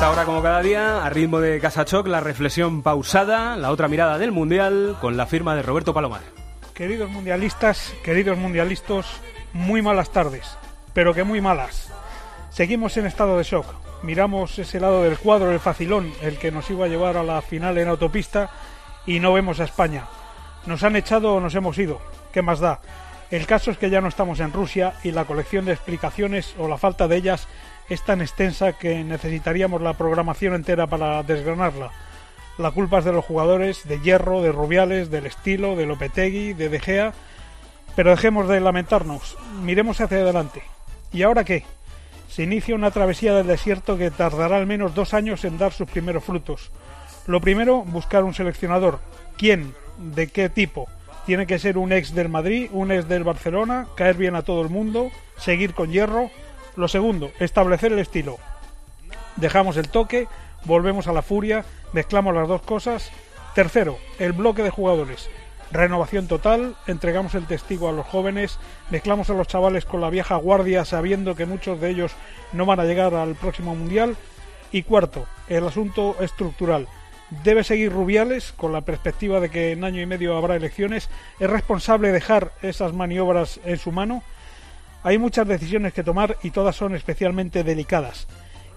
esta hora, como cada día, a ritmo de Casachoc, la reflexión pausada, la otra mirada del Mundial, con la firma de Roberto Palomar. Queridos mundialistas, queridos mundialistas, muy malas tardes, pero que muy malas. Seguimos en estado de shock. Miramos ese lado del cuadro, el facilón, el que nos iba a llevar a la final en autopista, y no vemos a España. Nos han echado o nos hemos ido. ¿Qué más da? El caso es que ya no estamos en Rusia y la colección de explicaciones o la falta de ellas es tan extensa que necesitaríamos la programación entera para desgranarla. La culpa es de los jugadores, de Hierro, de Rubiales, del estilo, de Lopetegui, de De Gea. Pero dejemos de lamentarnos, miremos hacia adelante. ¿Y ahora qué? Se inicia una travesía del desierto que tardará al menos dos años en dar sus primeros frutos. Lo primero, buscar un seleccionador. ¿Quién? ¿De qué tipo? Tiene que ser un ex del Madrid, un ex del Barcelona, caer bien a todo el mundo, seguir con hierro. Lo segundo, establecer el estilo. Dejamos el toque, volvemos a la furia, mezclamos las dos cosas. Tercero, el bloque de jugadores. Renovación total, entregamos el testigo a los jóvenes, mezclamos a los chavales con la vieja guardia sabiendo que muchos de ellos no van a llegar al próximo mundial. Y cuarto, el asunto estructural debe seguir Rubiales con la perspectiva de que en año y medio habrá elecciones. ¿Es responsable dejar esas maniobras en su mano? Hay muchas decisiones que tomar y todas son especialmente delicadas.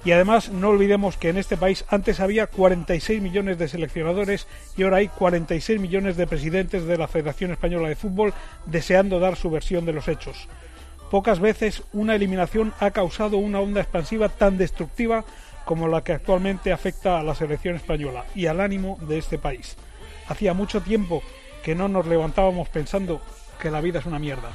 Y además no olvidemos que en este país antes había 46 millones de seleccionadores y ahora hay 46 millones de presidentes de la Federación Española de Fútbol deseando dar su versión de los hechos. Pocas veces una eliminación ha causado una onda expansiva tan destructiva como la que actualmente afecta a la selección española y al ánimo de este país. Hacía mucho tiempo que no nos levantábamos pensando que la vida es una mierda.